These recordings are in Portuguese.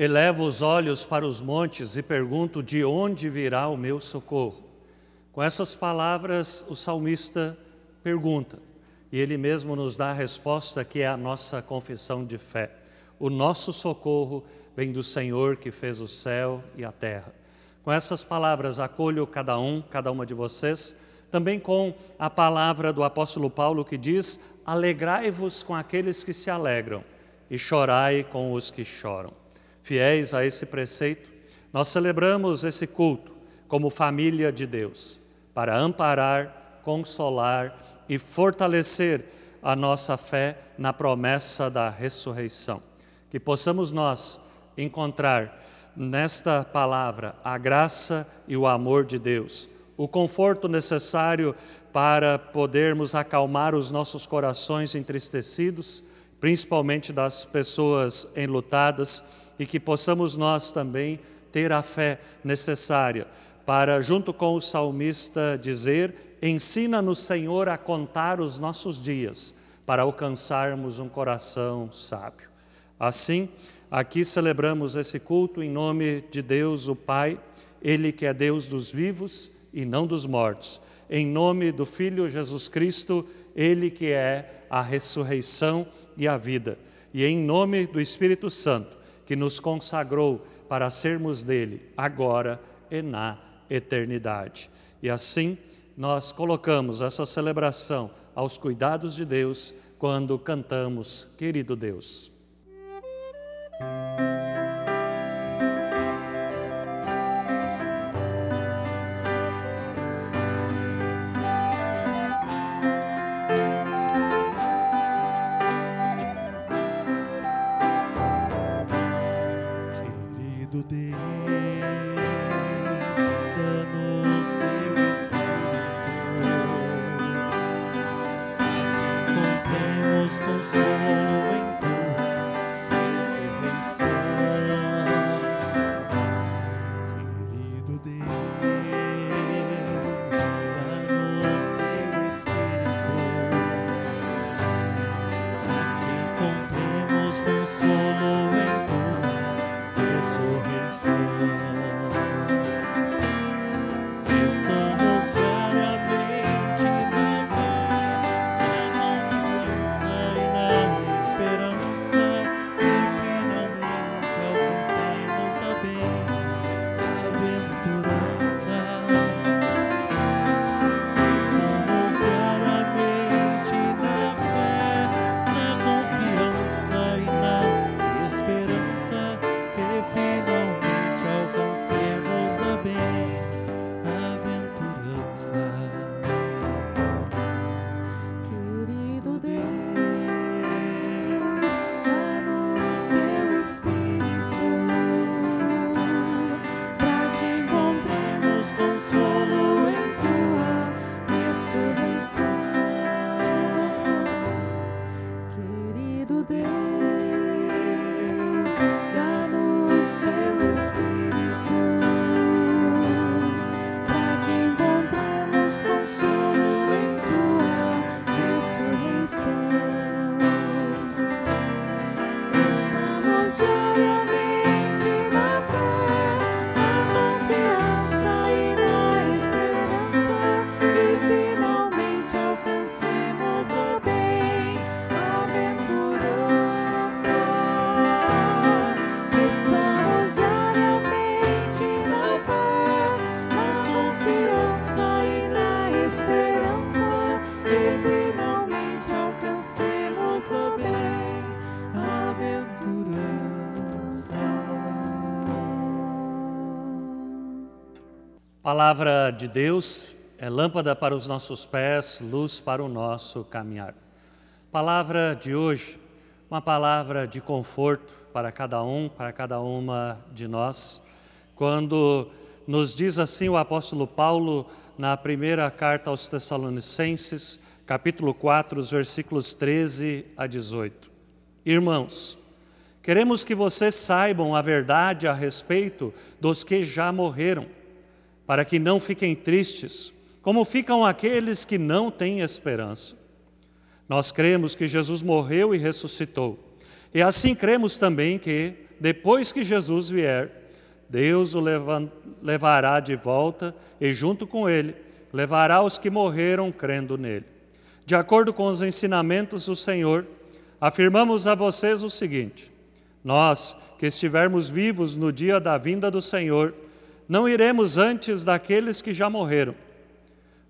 Elevo os olhos para os montes e pergunto: de onde virá o meu socorro? Com essas palavras, o salmista pergunta, e ele mesmo nos dá a resposta que é a nossa confissão de fé. O nosso socorro vem do Senhor que fez o céu e a terra. Com essas palavras, acolho cada um, cada uma de vocês, também com a palavra do apóstolo Paulo que diz: Alegrai-vos com aqueles que se alegram e chorai com os que choram. Fiéis a esse preceito, nós celebramos esse culto como família de Deus, para amparar, consolar e fortalecer a nossa fé na promessa da ressurreição. Que possamos nós encontrar nesta palavra a graça e o amor de Deus, o conforto necessário para podermos acalmar os nossos corações entristecidos, principalmente das pessoas enlutadas, e que possamos nós também ter a fé necessária para, junto com o salmista, dizer: Ensina-nos, Senhor, a contar os nossos dias, para alcançarmos um coração sábio. Assim, Aqui celebramos esse culto em nome de Deus, o Pai, Ele que é Deus dos vivos e não dos mortos. Em nome do Filho Jesus Cristo, Ele que é a ressurreição e a vida. E em nome do Espírito Santo, que nos consagrou para sermos dele agora e na eternidade. E assim nós colocamos essa celebração aos cuidados de Deus quando cantamos, querido Deus. Palavra de Deus é lâmpada para os nossos pés, luz para o nosso caminhar. Palavra de hoje, uma palavra de conforto para cada um, para cada uma de nós, quando nos diz assim o apóstolo Paulo na primeira carta aos Tessalonicenses, capítulo 4, os versículos 13 a 18. Irmãos, queremos que vocês saibam a verdade a respeito dos que já morreram para que não fiquem tristes, como ficam aqueles que não têm esperança. Nós cremos que Jesus morreu e ressuscitou, e assim cremos também que, depois que Jesus vier, Deus o levará de volta e, junto com ele, levará os que morreram crendo nele. De acordo com os ensinamentos do Senhor, afirmamos a vocês o seguinte: nós, que estivermos vivos no dia da vinda do Senhor, não iremos antes daqueles que já morreram,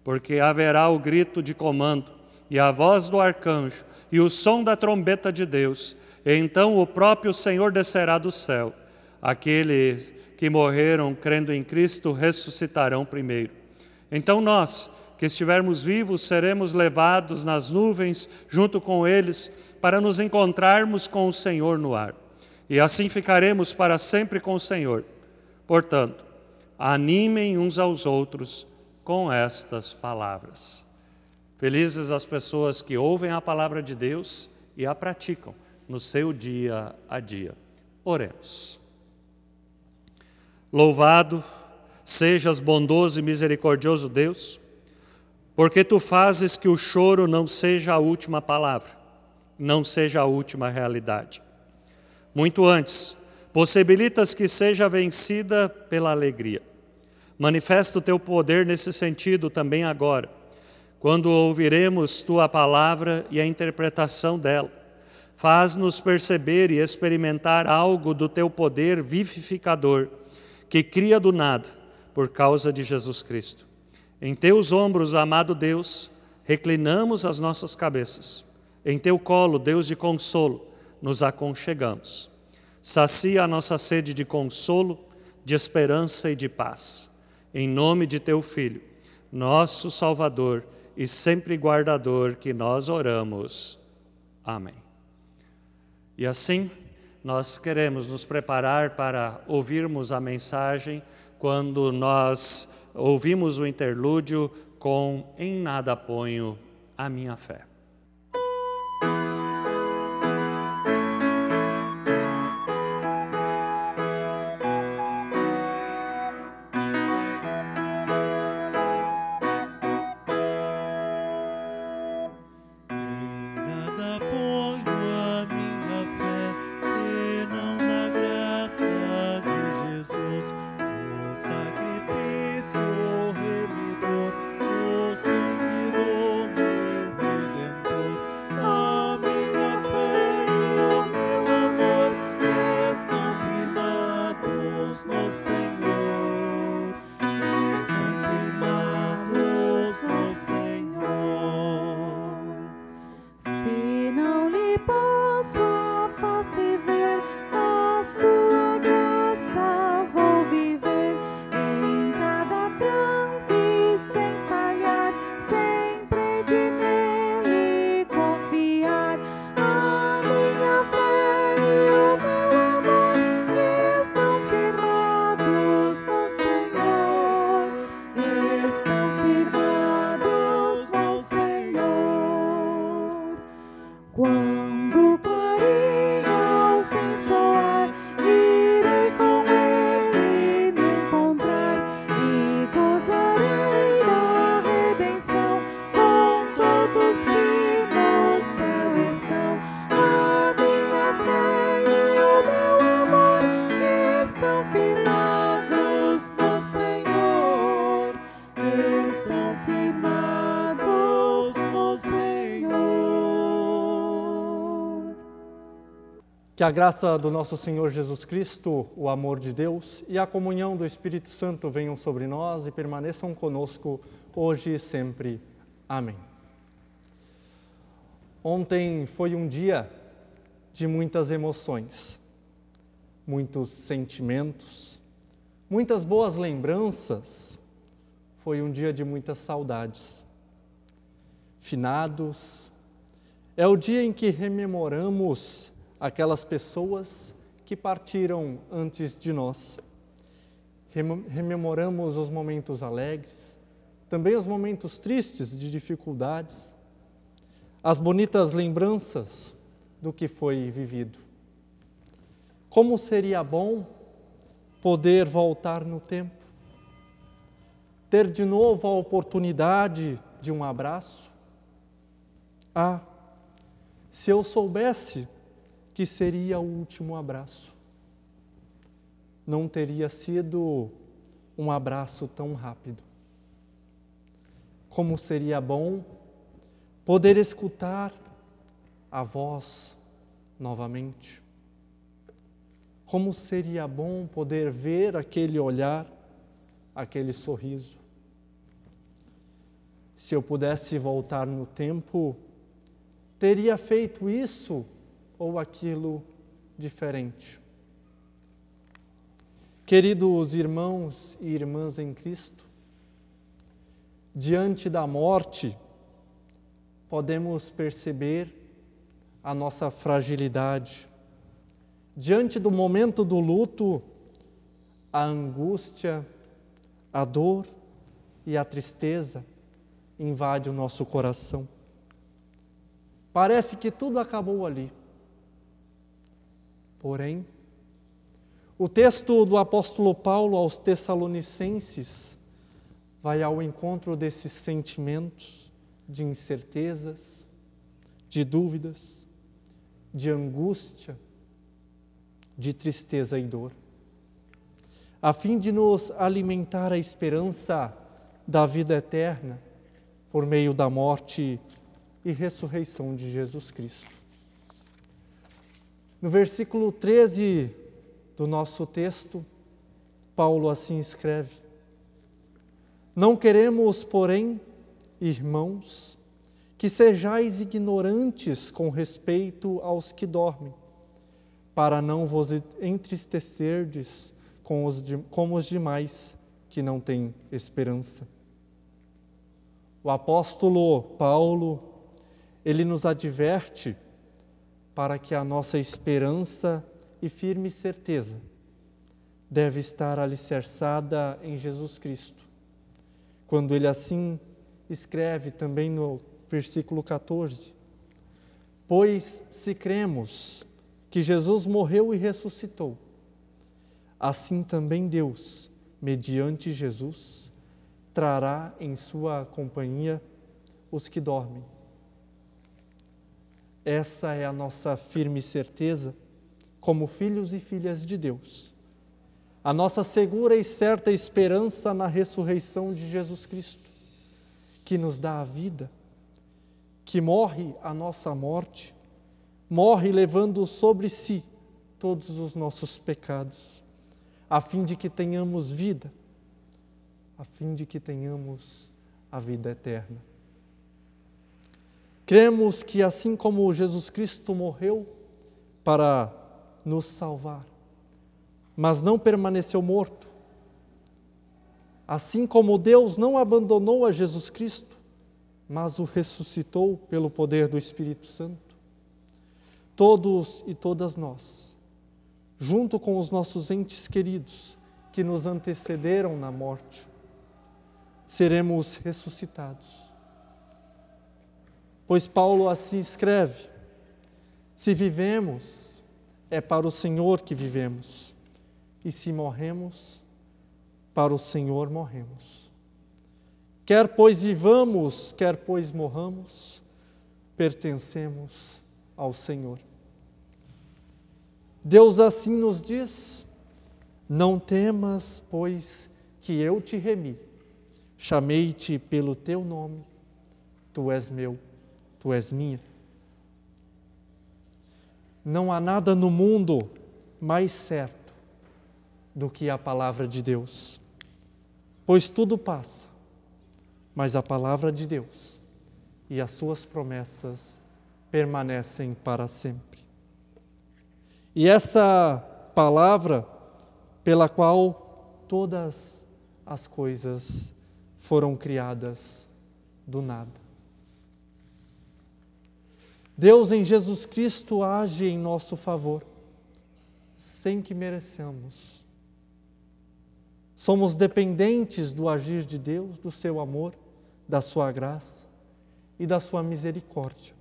porque haverá o grito de comando e a voz do arcanjo e o som da trombeta de Deus, e então o próprio Senhor descerá do céu. Aqueles que morreram crendo em Cristo ressuscitarão primeiro. Então nós, que estivermos vivos, seremos levados nas nuvens junto com eles para nos encontrarmos com o Senhor no ar. E assim ficaremos para sempre com o Senhor. Portanto, animem uns aos outros com estas palavras. Felizes as pessoas que ouvem a palavra de Deus e a praticam no seu dia a dia. Oremos. Louvado sejas bondoso e misericordioso Deus, porque tu fazes que o choro não seja a última palavra, não seja a última realidade. Muito antes, possibilitas que seja vencida pela alegria. Manifesta o teu poder nesse sentido também agora, quando ouviremos tua palavra e a interpretação dela. Faz-nos perceber e experimentar algo do teu poder vivificador que cria do nada por causa de Jesus Cristo. Em teus ombros, amado Deus, reclinamos as nossas cabeças. Em teu colo, Deus de consolo, nos aconchegamos. Sacia a nossa sede de consolo, de esperança e de paz. Em nome de teu Filho, nosso Salvador e sempre guardador, que nós oramos. Amém. E assim, nós queremos nos preparar para ouvirmos a mensagem quando nós ouvimos o interlúdio com Em nada ponho a minha fé. Que a graça do nosso Senhor Jesus Cristo, o amor de Deus e a comunhão do Espírito Santo venham sobre nós e permaneçam conosco hoje e sempre. Amém. Ontem foi um dia de muitas emoções, muitos sentimentos, muitas boas lembranças. Foi um dia de muitas saudades. Finados, é o dia em que rememoramos aquelas pessoas que partiram antes de nós. Rememoramos os momentos alegres, também os momentos tristes de dificuldades, as bonitas lembranças do que foi vivido. Como seria bom poder voltar no tempo, ter de novo a oportunidade de um abraço? Ah, se eu soubesse que seria o último abraço. não teria sido um abraço tão rápido. Como seria bom poder escutar a voz novamente. Como seria bom poder ver aquele olhar, aquele sorriso. Se eu pudesse voltar no tempo, teria feito isso ou aquilo diferente. Queridos irmãos e irmãs em Cristo, diante da morte, podemos perceber a nossa fragilidade. Diante do momento do luto, a angústia, a dor e a tristeza invade o nosso coração. Parece que tudo acabou ali. Porém, o texto do apóstolo Paulo aos Tessalonicenses vai ao encontro desses sentimentos de incertezas, de dúvidas, de angústia, de tristeza e dor, a fim de nos alimentar a esperança da vida eterna por meio da morte e ressurreição de Jesus Cristo. No versículo 13 do nosso texto, Paulo assim escreve: Não queremos, porém, irmãos, que sejais ignorantes com respeito aos que dormem, para não vos entristecerdes com os, como os demais que não têm esperança. O apóstolo Paulo, ele nos adverte para que a nossa esperança e firme certeza deve estar alicerçada em Jesus Cristo. Quando ele assim escreve também no versículo 14: Pois se cremos que Jesus morreu e ressuscitou, assim também Deus, mediante Jesus, trará em sua companhia os que dormem. Essa é a nossa firme certeza como filhos e filhas de Deus. A nossa segura e certa esperança na ressurreição de Jesus Cristo, que nos dá a vida, que morre a nossa morte, morre levando sobre si todos os nossos pecados, a fim de que tenhamos vida, a fim de que tenhamos a vida eterna. Cremos que assim como Jesus Cristo morreu para nos salvar, mas não permaneceu morto. Assim como Deus não abandonou a Jesus Cristo, mas o ressuscitou pelo poder do Espírito Santo, todos e todas nós, junto com os nossos entes queridos que nos antecederam na morte, seremos ressuscitados. Pois Paulo assim escreve: se vivemos, é para o Senhor que vivemos, e se morremos, para o Senhor morremos. Quer pois vivamos, quer pois morramos, pertencemos ao Senhor. Deus assim nos diz: Não temas, pois que eu te remi, chamei-te pelo teu nome, tu és meu, tu és minha. Não há nada no mundo mais certo do que a palavra de Deus, pois tudo passa, mas a palavra de Deus e as suas promessas permanecem para sempre. E essa palavra pela qual todas as coisas foram criadas do nada. Deus em Jesus Cristo age em nosso favor, sem que mereçamos. Somos dependentes do agir de Deus, do seu amor, da sua graça e da sua misericórdia.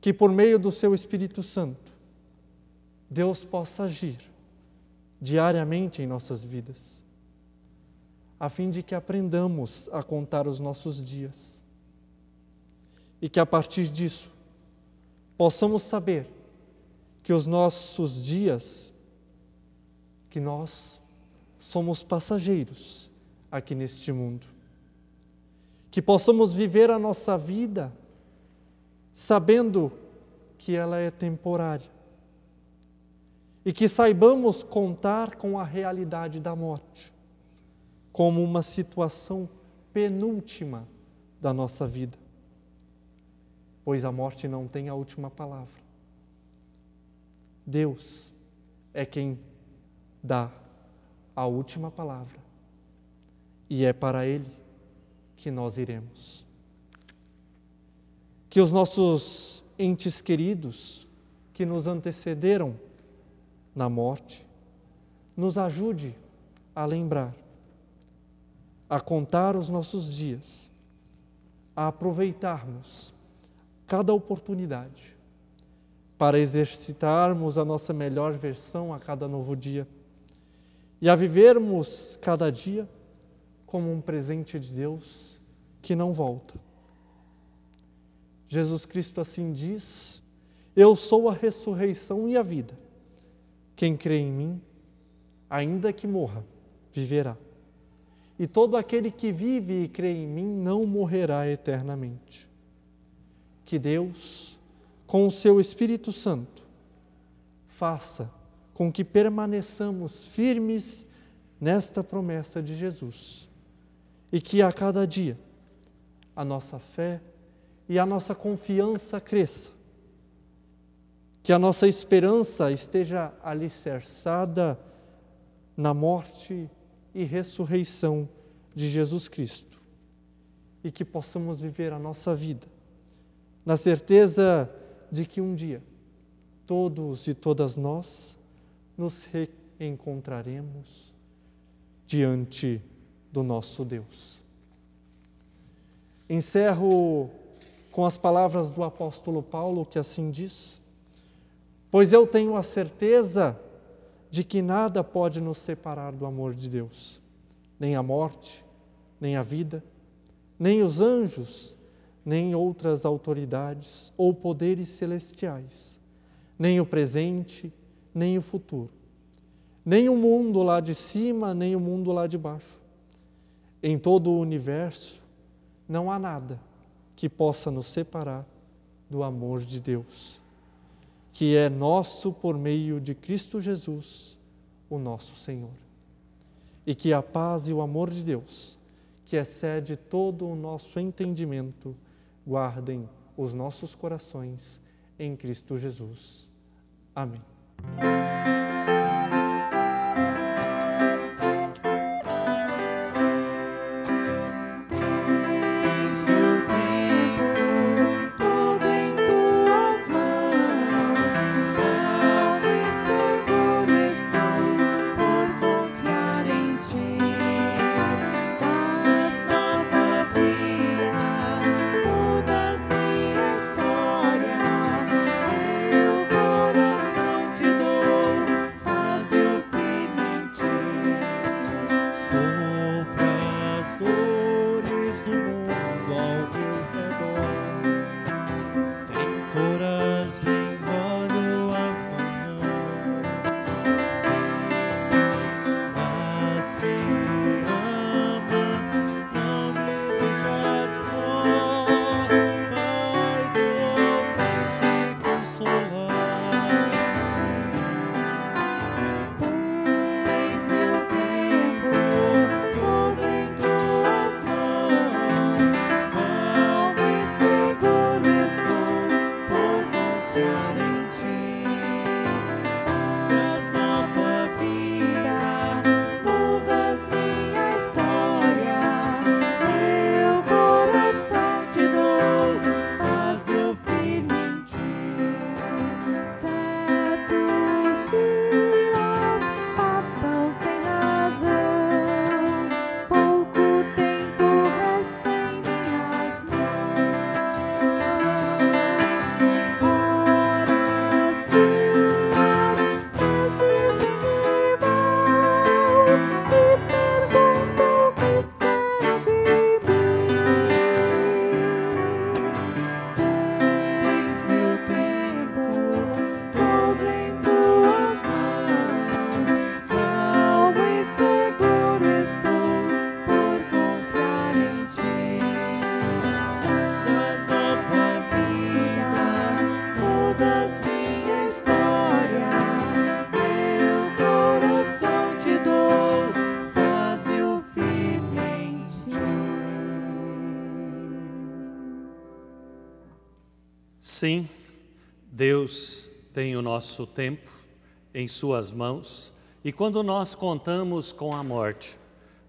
Que por meio do seu Espírito Santo, Deus possa agir diariamente em nossas vidas, a fim de que aprendamos a contar os nossos dias e que a partir disso possamos saber que os nossos dias que nós somos passageiros aqui neste mundo. Que possamos viver a nossa vida sabendo que ela é temporária. E que saibamos contar com a realidade da morte como uma situação penúltima da nossa vida. Pois a morte não tem a última palavra. Deus é quem dá a última palavra. E é para Ele que nós iremos. Que os nossos entes queridos que nos antecederam na morte nos ajude a lembrar, a contar os nossos dias, a aproveitarmos cada oportunidade para exercitarmos a nossa melhor versão a cada novo dia e a vivermos cada dia como um presente de Deus que não volta. Jesus Cristo assim diz: Eu sou a ressurreição e a vida. Quem crê em mim, ainda que morra, viverá. E todo aquele que vive e crê em mim não morrerá eternamente. Que Deus, com o seu Espírito Santo, faça com que permaneçamos firmes nesta promessa de Jesus e que a cada dia a nossa fé e a nossa confiança cresça, que a nossa esperança esteja alicerçada na morte e ressurreição de Jesus Cristo e que possamos viver a nossa vida na certeza de que um dia todos e todas nós nos reencontraremos diante do nosso Deus. Encerro com as palavras do apóstolo Paulo, que assim diz: Pois eu tenho a certeza de que nada pode nos separar do amor de Deus, nem a morte, nem a vida, nem os anjos, nem outras autoridades ou poderes celestiais, nem o presente, nem o futuro. Nem o mundo lá de cima, nem o mundo lá de baixo. Em todo o universo, não há nada que possa nos separar do amor de Deus, que é nosso por meio de Cristo Jesus, o nosso Senhor. E que a paz e o amor de Deus, que excede todo o nosso entendimento, guardem os nossos corações em Cristo Jesus. Amém. Sim, Deus tem o nosso tempo em Suas mãos e quando nós contamos com a morte,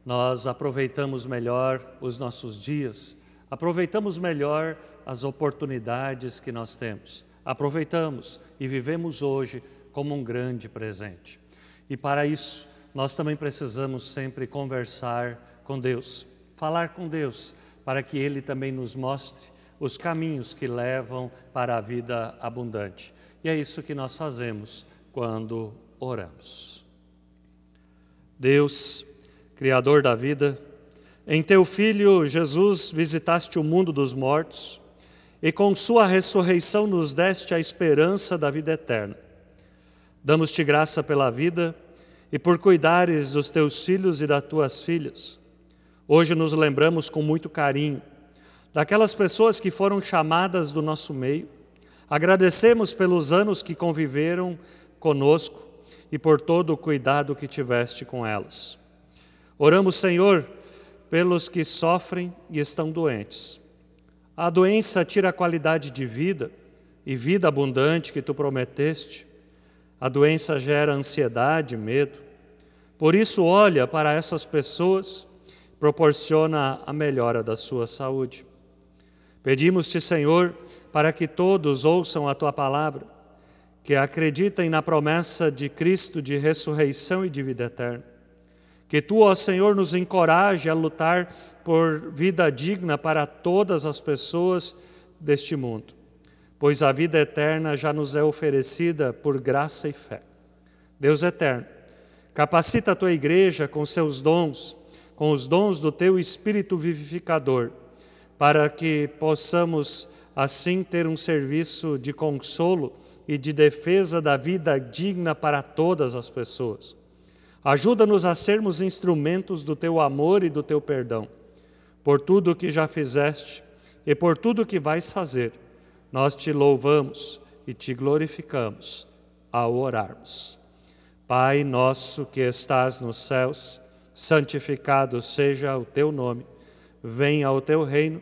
nós aproveitamos melhor os nossos dias, aproveitamos melhor as oportunidades que nós temos, aproveitamos e vivemos hoje como um grande presente. E para isso, nós também precisamos sempre conversar com Deus, falar com Deus, para que Ele também nos mostre os caminhos que levam para a vida abundante. E é isso que nós fazemos quando oramos. Deus, Criador da vida, em teu Filho Jesus visitaste o mundo dos mortos e com Sua ressurreição nos deste a esperança da vida eterna. Damos-te graça pela vida e por cuidares dos teus filhos e das tuas filhas. Hoje nos lembramos com muito carinho daquelas pessoas que foram chamadas do nosso meio. Agradecemos pelos anos que conviveram conosco e por todo o cuidado que tiveste com elas. Oramos, Senhor, pelos que sofrem e estão doentes. A doença tira a qualidade de vida e vida abundante que tu prometeste. A doença gera ansiedade, medo. Por isso, olha para essas pessoas, proporciona a melhora da sua saúde. Pedimos-te, Senhor, para que todos ouçam a tua palavra, que acreditem na promessa de Cristo de ressurreição e de vida eterna. Que tu, ó Senhor, nos encoraje a lutar por vida digna para todas as pessoas deste mundo, pois a vida eterna já nos é oferecida por graça e fé. Deus eterno, capacita a tua igreja com seus dons, com os dons do teu Espírito vivificador para que possamos assim ter um serviço de consolo e de defesa da vida digna para todas as pessoas. Ajuda-nos a sermos instrumentos do teu amor e do teu perdão. Por tudo o que já fizeste e por tudo o que vais fazer, nós te louvamos e te glorificamos ao orarmos. Pai nosso que estás nos céus, santificado seja o teu nome. Venha o teu reino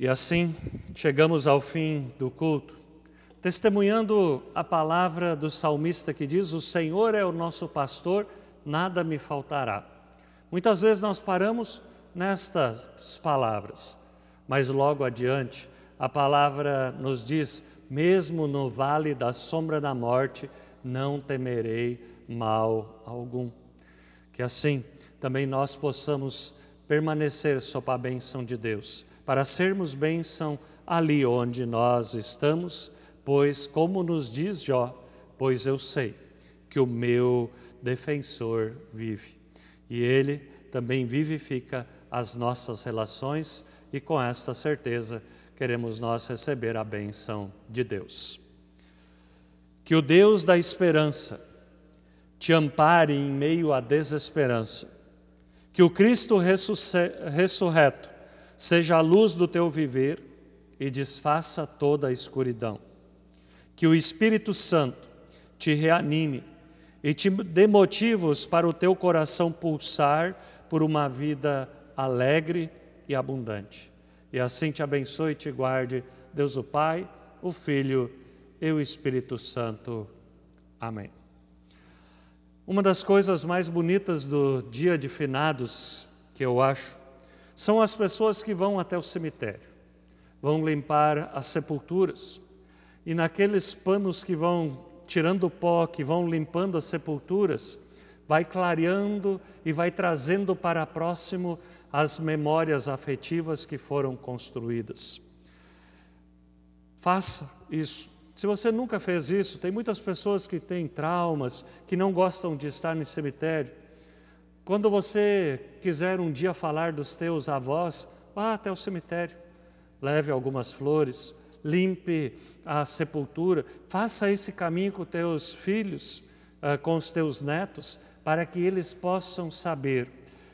E assim chegamos ao fim do culto, testemunhando a palavra do salmista que diz: O Senhor é o nosso pastor, nada me faltará. Muitas vezes nós paramos nestas palavras, mas logo adiante a palavra nos diz: Mesmo no vale da sombra da morte, não temerei mal algum. Que assim também nós possamos permanecer sob a bênção de Deus para sermos bênção ali onde nós estamos, pois, como nos diz Jó, pois eu sei que o meu defensor vive. E ele também vivifica as nossas relações, e com esta certeza queremos nós receber a bênção de Deus. Que o Deus da esperança te ampare em meio à desesperança. Que o Cristo ressurreto seja a luz do teu viver e desfaça toda a escuridão. Que o Espírito Santo te reanime e te dê motivos para o teu coração pulsar por uma vida alegre e abundante. E assim te abençoe e te guarde, Deus o Pai, o Filho e o Espírito Santo. Amém. Uma das coisas mais bonitas do dia de finados, que eu acho, são as pessoas que vão até o cemitério, vão limpar as sepulturas, e naqueles panos que vão tirando o pó, que vão limpando as sepulturas, vai clareando e vai trazendo para próximo as memórias afetivas que foram construídas. Faça isso. Se você nunca fez isso, tem muitas pessoas que têm traumas, que não gostam de estar no cemitério. Quando você quiser um dia falar dos teus avós, vá até o cemitério, leve algumas flores, limpe a sepultura, faça esse caminho com teus filhos, uh, com os teus netos, para que eles possam saber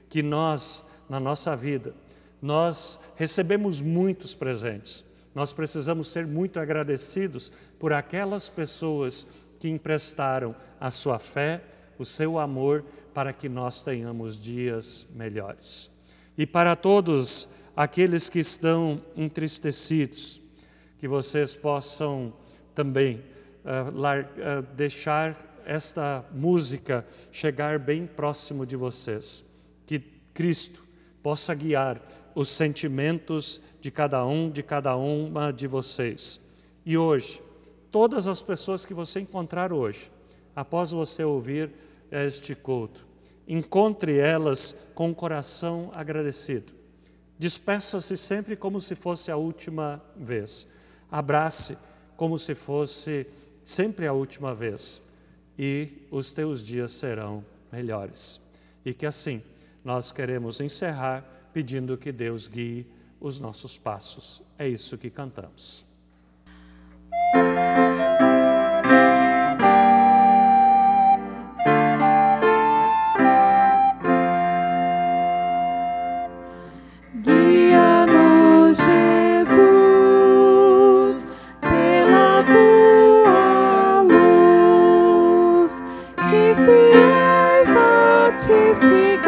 que nós, na nossa vida, nós recebemos muitos presentes. Nós precisamos ser muito agradecidos por aquelas pessoas que emprestaram a sua fé, o seu amor, para que nós tenhamos dias melhores. E para todos aqueles que estão entristecidos, que vocês possam também uh, lar, uh, deixar esta música chegar bem próximo de vocês. Que Cristo possa guiar os sentimentos de cada um, de cada uma de vocês. E hoje, todas as pessoas que você encontrar hoje, após você ouvir este culto, encontre elas com o coração agradecido Despeça-se sempre como se fosse a última vez. Abrace como se fosse sempre a última vez. E os teus dias serão melhores. E que assim nós queremos encerrar pedindo que Deus guie os nossos passos. É isso que cantamos. Bairro de vida.